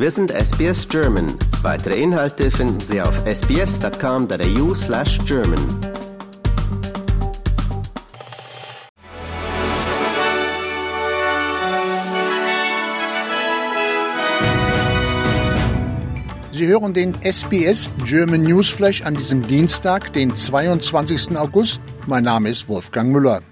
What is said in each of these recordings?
Wir sind SBS German. Weitere Inhalte finden Sie auf sbs.com.au slash German. Sie hören den SBS German Newsflash an diesem Dienstag, den 22. August. Mein Name ist Wolfgang Müller.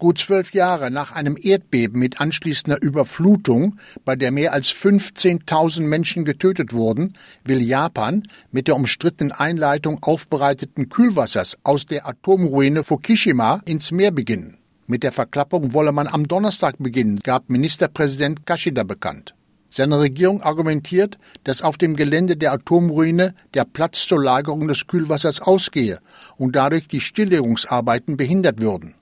Gut zwölf Jahre nach einem Erdbeben mit anschließender Überflutung, bei der mehr als 15.000 Menschen getötet wurden, will Japan mit der umstrittenen Einleitung aufbereiteten Kühlwassers aus der Atomruine Fukushima ins Meer beginnen. Mit der Verklappung wolle man am Donnerstag beginnen, gab Ministerpräsident Kashida bekannt. Seine Regierung argumentiert, dass auf dem Gelände der Atomruine der Platz zur Lagerung des Kühlwassers ausgehe und dadurch die Stilllegungsarbeiten behindert würden.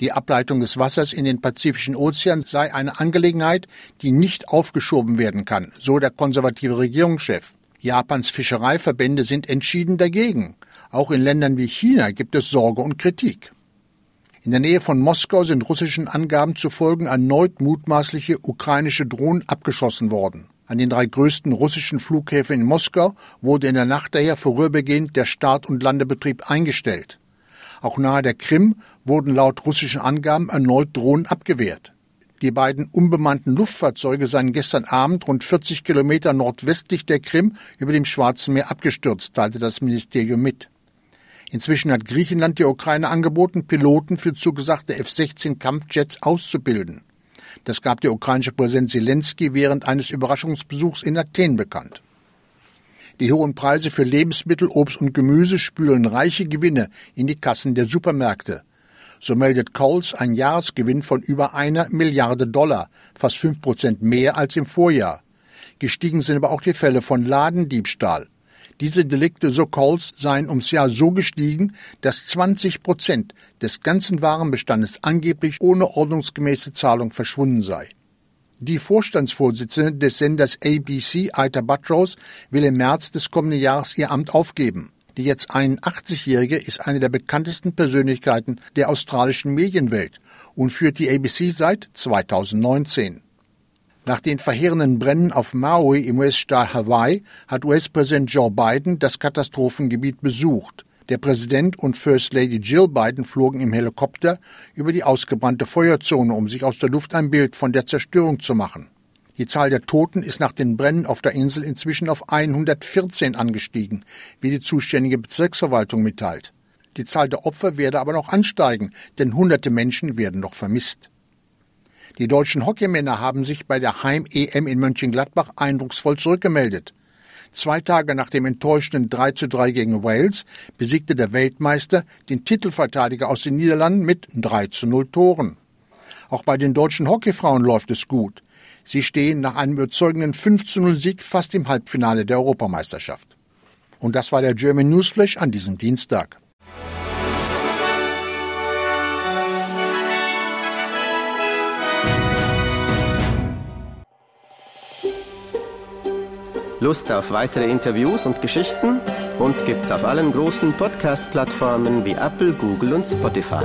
Die Ableitung des Wassers in den Pazifischen Ozean sei eine Angelegenheit, die nicht aufgeschoben werden kann, so der konservative Regierungschef. Japans Fischereiverbände sind entschieden dagegen. Auch in Ländern wie China gibt es Sorge und Kritik. In der Nähe von Moskau sind russischen Angaben zufolge erneut mutmaßliche ukrainische Drohnen abgeschossen worden. An den drei größten russischen Flughäfen in Moskau wurde in der Nacht daher vorübergehend der Start- und Landebetrieb eingestellt. Auch nahe der Krim wurden laut russischen Angaben erneut Drohnen abgewehrt. Die beiden unbemannten Luftfahrzeuge seien gestern Abend rund 40 Kilometer nordwestlich der Krim über dem Schwarzen Meer abgestürzt, teilte das Ministerium mit. Inzwischen hat Griechenland der Ukraine angeboten, Piloten für zugesagte F-16 Kampfjets auszubilden. Das gab der ukrainische Präsident Zelensky während eines Überraschungsbesuchs in Athen bekannt. Die hohen Preise für Lebensmittel, Obst und Gemüse spülen reiche Gewinne in die Kassen der Supermärkte. So meldet Coles einen Jahresgewinn von über einer Milliarde Dollar, fast fünf Prozent mehr als im Vorjahr. Gestiegen sind aber auch die Fälle von Ladendiebstahl. Diese Delikte, so Coles, seien ums Jahr so gestiegen, dass 20 Prozent des ganzen Warenbestandes angeblich ohne ordnungsgemäße Zahlung verschwunden sei. Die Vorstandsvorsitzende des Senders ABC, Aita Buttrose, will im März des kommenden Jahres ihr Amt aufgeben. Die jetzt 81-Jährige ist eine der bekanntesten Persönlichkeiten der australischen Medienwelt und führt die ABC seit 2019. Nach den verheerenden Bränden auf Maui im US-Staat Hawaii hat US-Präsident Joe Biden das Katastrophengebiet besucht. Der Präsident und First Lady Jill Biden flogen im Helikopter über die ausgebrannte Feuerzone, um sich aus der Luft ein Bild von der Zerstörung zu machen. Die Zahl der Toten ist nach den Bränden auf der Insel inzwischen auf 114 angestiegen, wie die zuständige Bezirksverwaltung mitteilt. Die Zahl der Opfer werde aber noch ansteigen, denn hunderte Menschen werden noch vermisst. Die deutschen Hockeymänner haben sich bei der Heim-EM in Mönchengladbach eindrucksvoll zurückgemeldet. Zwei Tage nach dem enttäuschenden 3 zu 3 gegen Wales besiegte der Weltmeister den Titelverteidiger aus den Niederlanden mit 3 zu 0 Toren. Auch bei den deutschen Hockeyfrauen läuft es gut. Sie stehen nach einem überzeugenden 5 zu 0 Sieg fast im Halbfinale der Europameisterschaft. Und das war der German Newsflash an diesem Dienstag. Lust auf weitere Interviews und Geschichten? Uns gibt's auf allen großen Podcast-Plattformen wie Apple, Google und Spotify.